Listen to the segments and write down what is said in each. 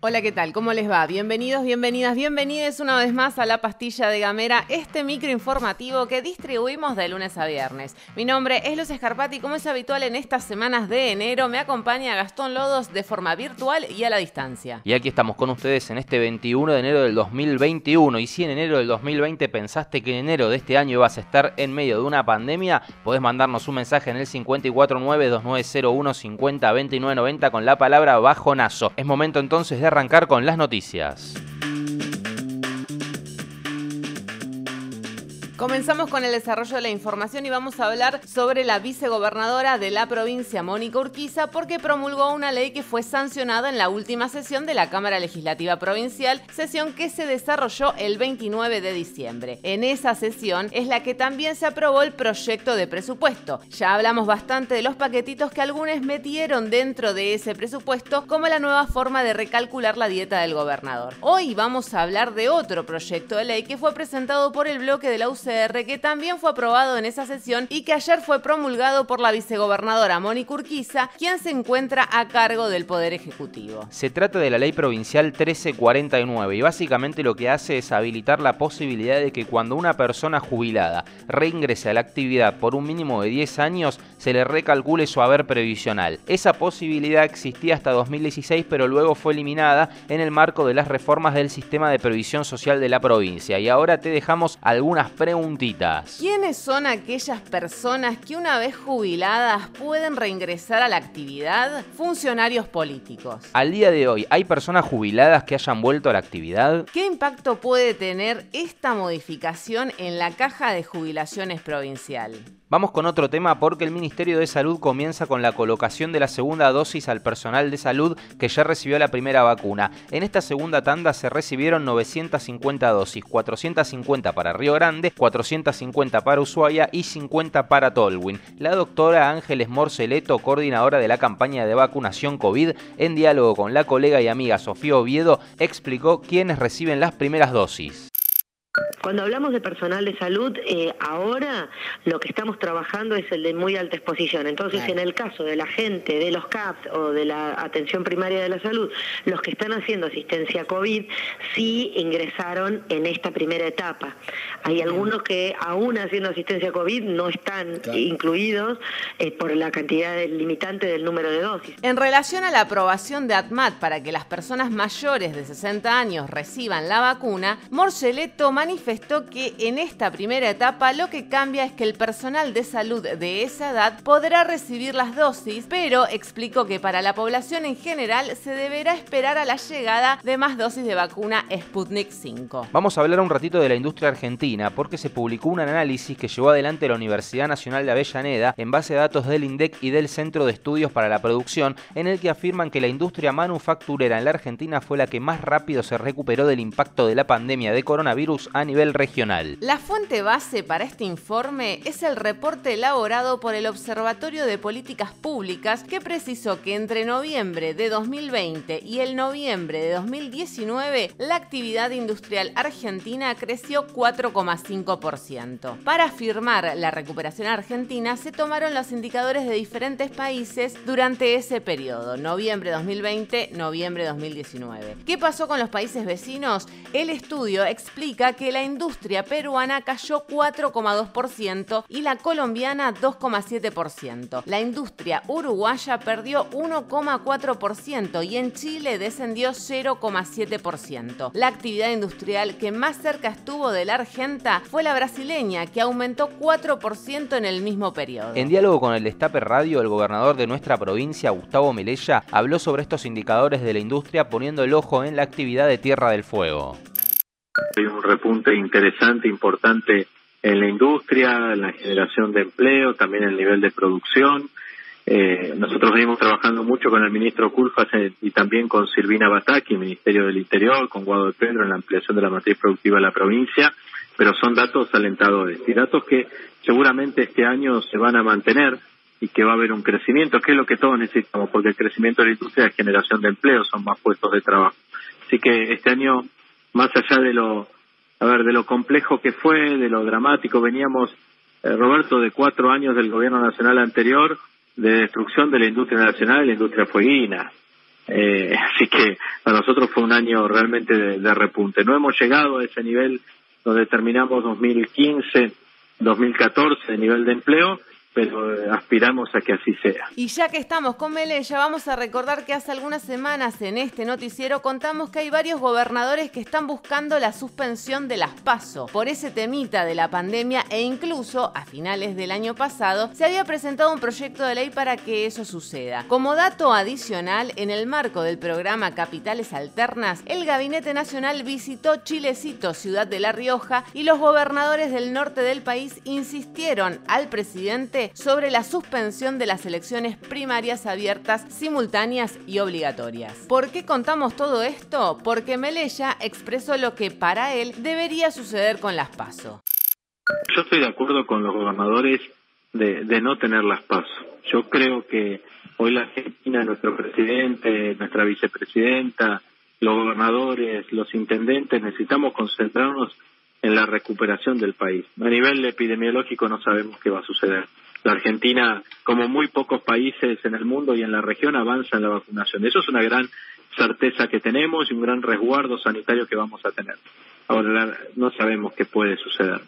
Hola, ¿qué tal? ¿Cómo les va? Bienvenidos, bienvenidas, bienvenidos una vez más a La Pastilla de Gamera, este micro informativo que distribuimos de lunes a viernes. Mi nombre es Luz Escarpati como es habitual en estas semanas de enero, me acompaña Gastón Lodos de forma virtual y a la distancia. Y aquí estamos con ustedes en este 21 de enero del 2021. Y si en enero del 2020 pensaste que en enero de este año ibas a estar en medio de una pandemia, podés mandarnos un mensaje en el 549-2901-502990 con la palabra bajonazo. Es momento entonces de arrancar con las noticias. Comenzamos con el desarrollo de la información y vamos a hablar sobre la vicegobernadora de la provincia, Mónica Urquiza, porque promulgó una ley que fue sancionada en la última sesión de la Cámara Legislativa Provincial, sesión que se desarrolló el 29 de diciembre. En esa sesión es la que también se aprobó el proyecto de presupuesto. Ya hablamos bastante de los paquetitos que algunos metieron dentro de ese presupuesto, como la nueva forma de recalcular la dieta del gobernador. Hoy vamos a hablar de otro proyecto de ley que fue presentado por el bloque de la Que también fue aprobado en esa sesión y que ayer fue promulgado por la vicegobernadora Mónica Urquiza, quien se encuentra a cargo del Poder Ejecutivo. Se trata de la ley provincial 1349 y básicamente lo que hace es habilitar la posibilidad de que cuando una persona jubilada reingrese a la actividad por un mínimo de 10 años, se le recalcule su haber previsional. Esa posibilidad existía hasta 2016, pero luego fue eliminada en el marco de las reformas del sistema de previsión social de la provincia. Y ahora te dejamos algunas preguntas ¿Quiénes son aquellas personas que una vez jubiladas pueden reingresar a la actividad? Funcionarios políticos. Al día de hoy, ¿hay personas jubiladas que hayan vuelto a la actividad? ¿Qué impacto puede tener esta modificación en la caja de jubilaciones provincial? Vamos con otro tema porque el Ministerio de Salud comienza con la colocación de la segunda dosis al personal de salud que ya recibió la primera vacuna. En esta segunda tanda se recibieron 950 dosis, 450 para Río Grande, 450 para Ushuaia y 50 para Tolwyn. La doctora Ángeles Morceleto, coordinadora de la campaña de vacunación COVID, en diálogo con la colega y amiga Sofía Oviedo, explicó quiénes reciben las primeras dosis. Cuando hablamos de personal de salud, eh, ahora lo que estamos trabajando es el de muy alta exposición. Entonces, en el caso de la gente de los CAPS o de la atención primaria de la salud, los que están haciendo asistencia COVID sí ingresaron en esta primera etapa. Hay algunos que aún haciendo asistencia COVID no están incluidos eh, por la cantidad limitante del número de dosis. En relación a la aprobación de ATMAT para que las personas mayores de 60 años reciban la vacuna, Morceleto manifestó que en esta primera etapa lo que cambia es que el personal de salud de esa edad podrá recibir las dosis, pero explicó que para la población en general se deberá esperar a la llegada de más dosis de vacuna Sputnik 5. Vamos a hablar un ratito de la industria argentina porque se publicó un análisis que llevó adelante la Universidad Nacional de Avellaneda en base a datos del INDEC y del Centro de Estudios para la Producción, en el que afirman que la industria manufacturera en la Argentina fue la que más rápido se recuperó del impacto de la pandemia de coronavirus a nivel regional. La fuente base para este informe es el reporte elaborado por el Observatorio de Políticas Públicas que precisó que entre noviembre de 2020 y el noviembre de 2019 la actividad industrial argentina creció 4,5%. Para afirmar la recuperación argentina se tomaron los indicadores de diferentes países durante ese periodo, noviembre 2020, noviembre 2019. ¿Qué pasó con los países vecinos? El estudio explica que la peruana cayó 4,2% y la colombiana 2,7%. La industria uruguaya perdió 1,4% y en Chile descendió 0,7%. La actividad industrial que más cerca estuvo de la argenta fue la brasileña, que aumentó 4% en el mismo periodo. En diálogo con el Destape Radio, el gobernador de nuestra provincia, Gustavo Melella, habló sobre estos indicadores de la industria poniendo el ojo en la actividad de Tierra del Fuego. Hay un repunte interesante, importante en la industria, en la generación de empleo, también en el nivel de producción. Eh, nosotros venimos trabajando mucho con el ministro Culfas eh, y también con Silvina Bataki, Ministerio del Interior, con Guado de Pedro en la ampliación de la matriz productiva de la provincia, pero son datos alentadores y datos que seguramente este año se van a mantener y que va a haber un crecimiento, que es lo que todos necesitamos, porque el crecimiento de la industria es generación de empleo, son más puestos de trabajo. Así que este año, más allá de lo, a ver, de lo complejo que fue, de lo dramático, veníamos, eh, Roberto, de cuatro años del gobierno nacional anterior, de destrucción de la industria nacional y la industria fueguina. Eh, así que para nosotros fue un año realmente de, repunte. No hemos llegado a ese nivel donde terminamos 2015, 2014 de nivel de empleo, pero eh, aspiramos a que así sea. Y ya que estamos con Melella, vamos a recordar que hace algunas semanas en este noticiero contamos que hay varios gobernadores que están buscando la suspensión de las PASO por ese temita de la pandemia e incluso a finales del año pasado se había presentado un proyecto de ley para que eso suceda. Como dato adicional, en el marco del programa Capitales Alternas, el Gabinete Nacional visitó Chilecito, ciudad de La Rioja, y los gobernadores del norte del país insistieron al presidente sobre la suspensión de las elecciones primarias abiertas, simultáneas y obligatorias. ¿Por qué contamos todo esto? Porque Melella expresó lo que para él debería suceder con las PASO. Yo estoy de acuerdo con los gobernadores de, de no tener las PASO. Yo creo que hoy la Argentina, nuestro presidente, nuestra vicepresidenta, los gobernadores, los intendentes, necesitamos concentrarnos en la recuperación del país. A nivel epidemiológico no sabemos qué va a suceder. La Argentina, como muy pocos países en el mundo y en la región, avanza en la vacunación. Eso es una gran certeza que tenemos y un gran resguardo sanitario que vamos a tener. Ahora no sabemos qué puede suceder.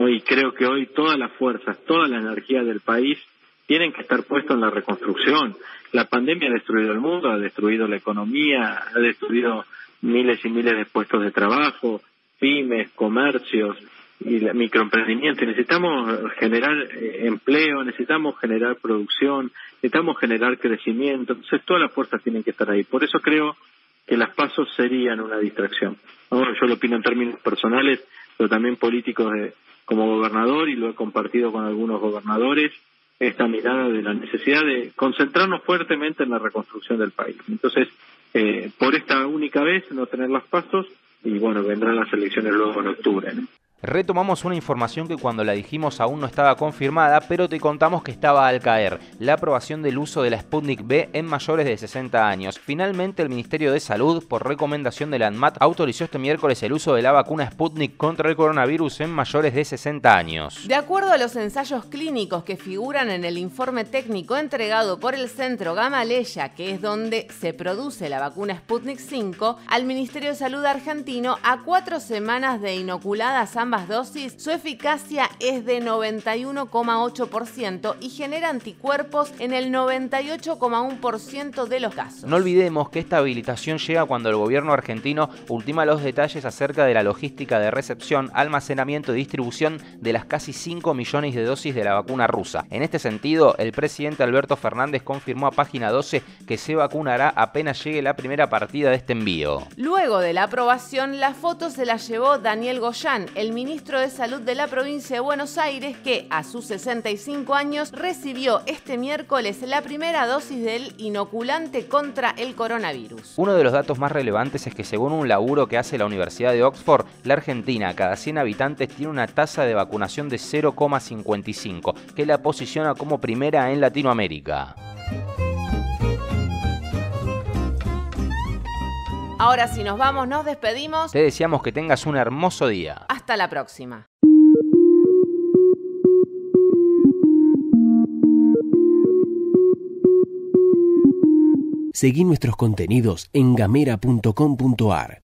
Y creo que hoy todas las fuerzas, toda la energía del país tienen que estar puestos en la reconstrucción. La pandemia ha destruido el mundo, ha destruido la economía, ha destruido miles y miles de puestos de trabajo, pymes, comercios, y la microemprendimiento. Necesitamos generar eh, empleo, necesitamos generar producción, necesitamos generar crecimiento. Entonces todas las fuerzas tienen que estar ahí. Por eso creo que las pasos serían una distracción. Yo lo opino en términos personales, pero también políticos de, como gobernador y lo he compartido con algunos gobernadores esta mirada de la necesidad de concentrarnos fuertemente en la reconstrucción del país. Entonces, eh, por esta única vez no tener las pasos y bueno, vendrán las elecciones luego en octubre. Retomamos una información que cuando la dijimos aún no estaba confirmada, pero te contamos que estaba al caer, la aprobación del uso de la Sputnik B en mayores de 60 años. Finalmente el Ministerio de Salud, por recomendación de la ANMAT, autorizó este miércoles el uso de la vacuna Sputnik contra el coronavirus en mayores de 60 años. De acuerdo a los ensayos clínicos que figuran en el informe técnico entregado por el Centro Gamaleya, que es donde se produce la vacuna Sputnik 5, al Ministerio de Salud argentino a cuatro semanas de inoculadas ambas dosis, su eficacia es de 91,8% y genera anticuerpos en el 98,1% de los casos. No olvidemos que esta habilitación llega cuando el gobierno argentino ultima los detalles acerca de la logística de recepción, almacenamiento y distribución de las casi 5 millones de dosis de la vacuna rusa. En este sentido, el presidente Alberto Fernández confirmó a página 12 que se vacunará apenas llegue la primera partida de este envío. Luego de la aprobación, la foto se la llevó Daniel Goyán, el ministro ministro de Salud de la provincia de Buenos Aires, que a sus 65 años recibió este miércoles la primera dosis del inoculante contra el coronavirus. Uno de los datos más relevantes es que según un laburo que hace la Universidad de Oxford, la Argentina cada 100 habitantes tiene una tasa de vacunación de 0,55, que la posiciona como primera en Latinoamérica. Ahora si nos vamos, nos despedimos. Te deseamos que tengas un hermoso día. Hasta la próxima. Seguí nuestros contenidos en gamera.com.ar.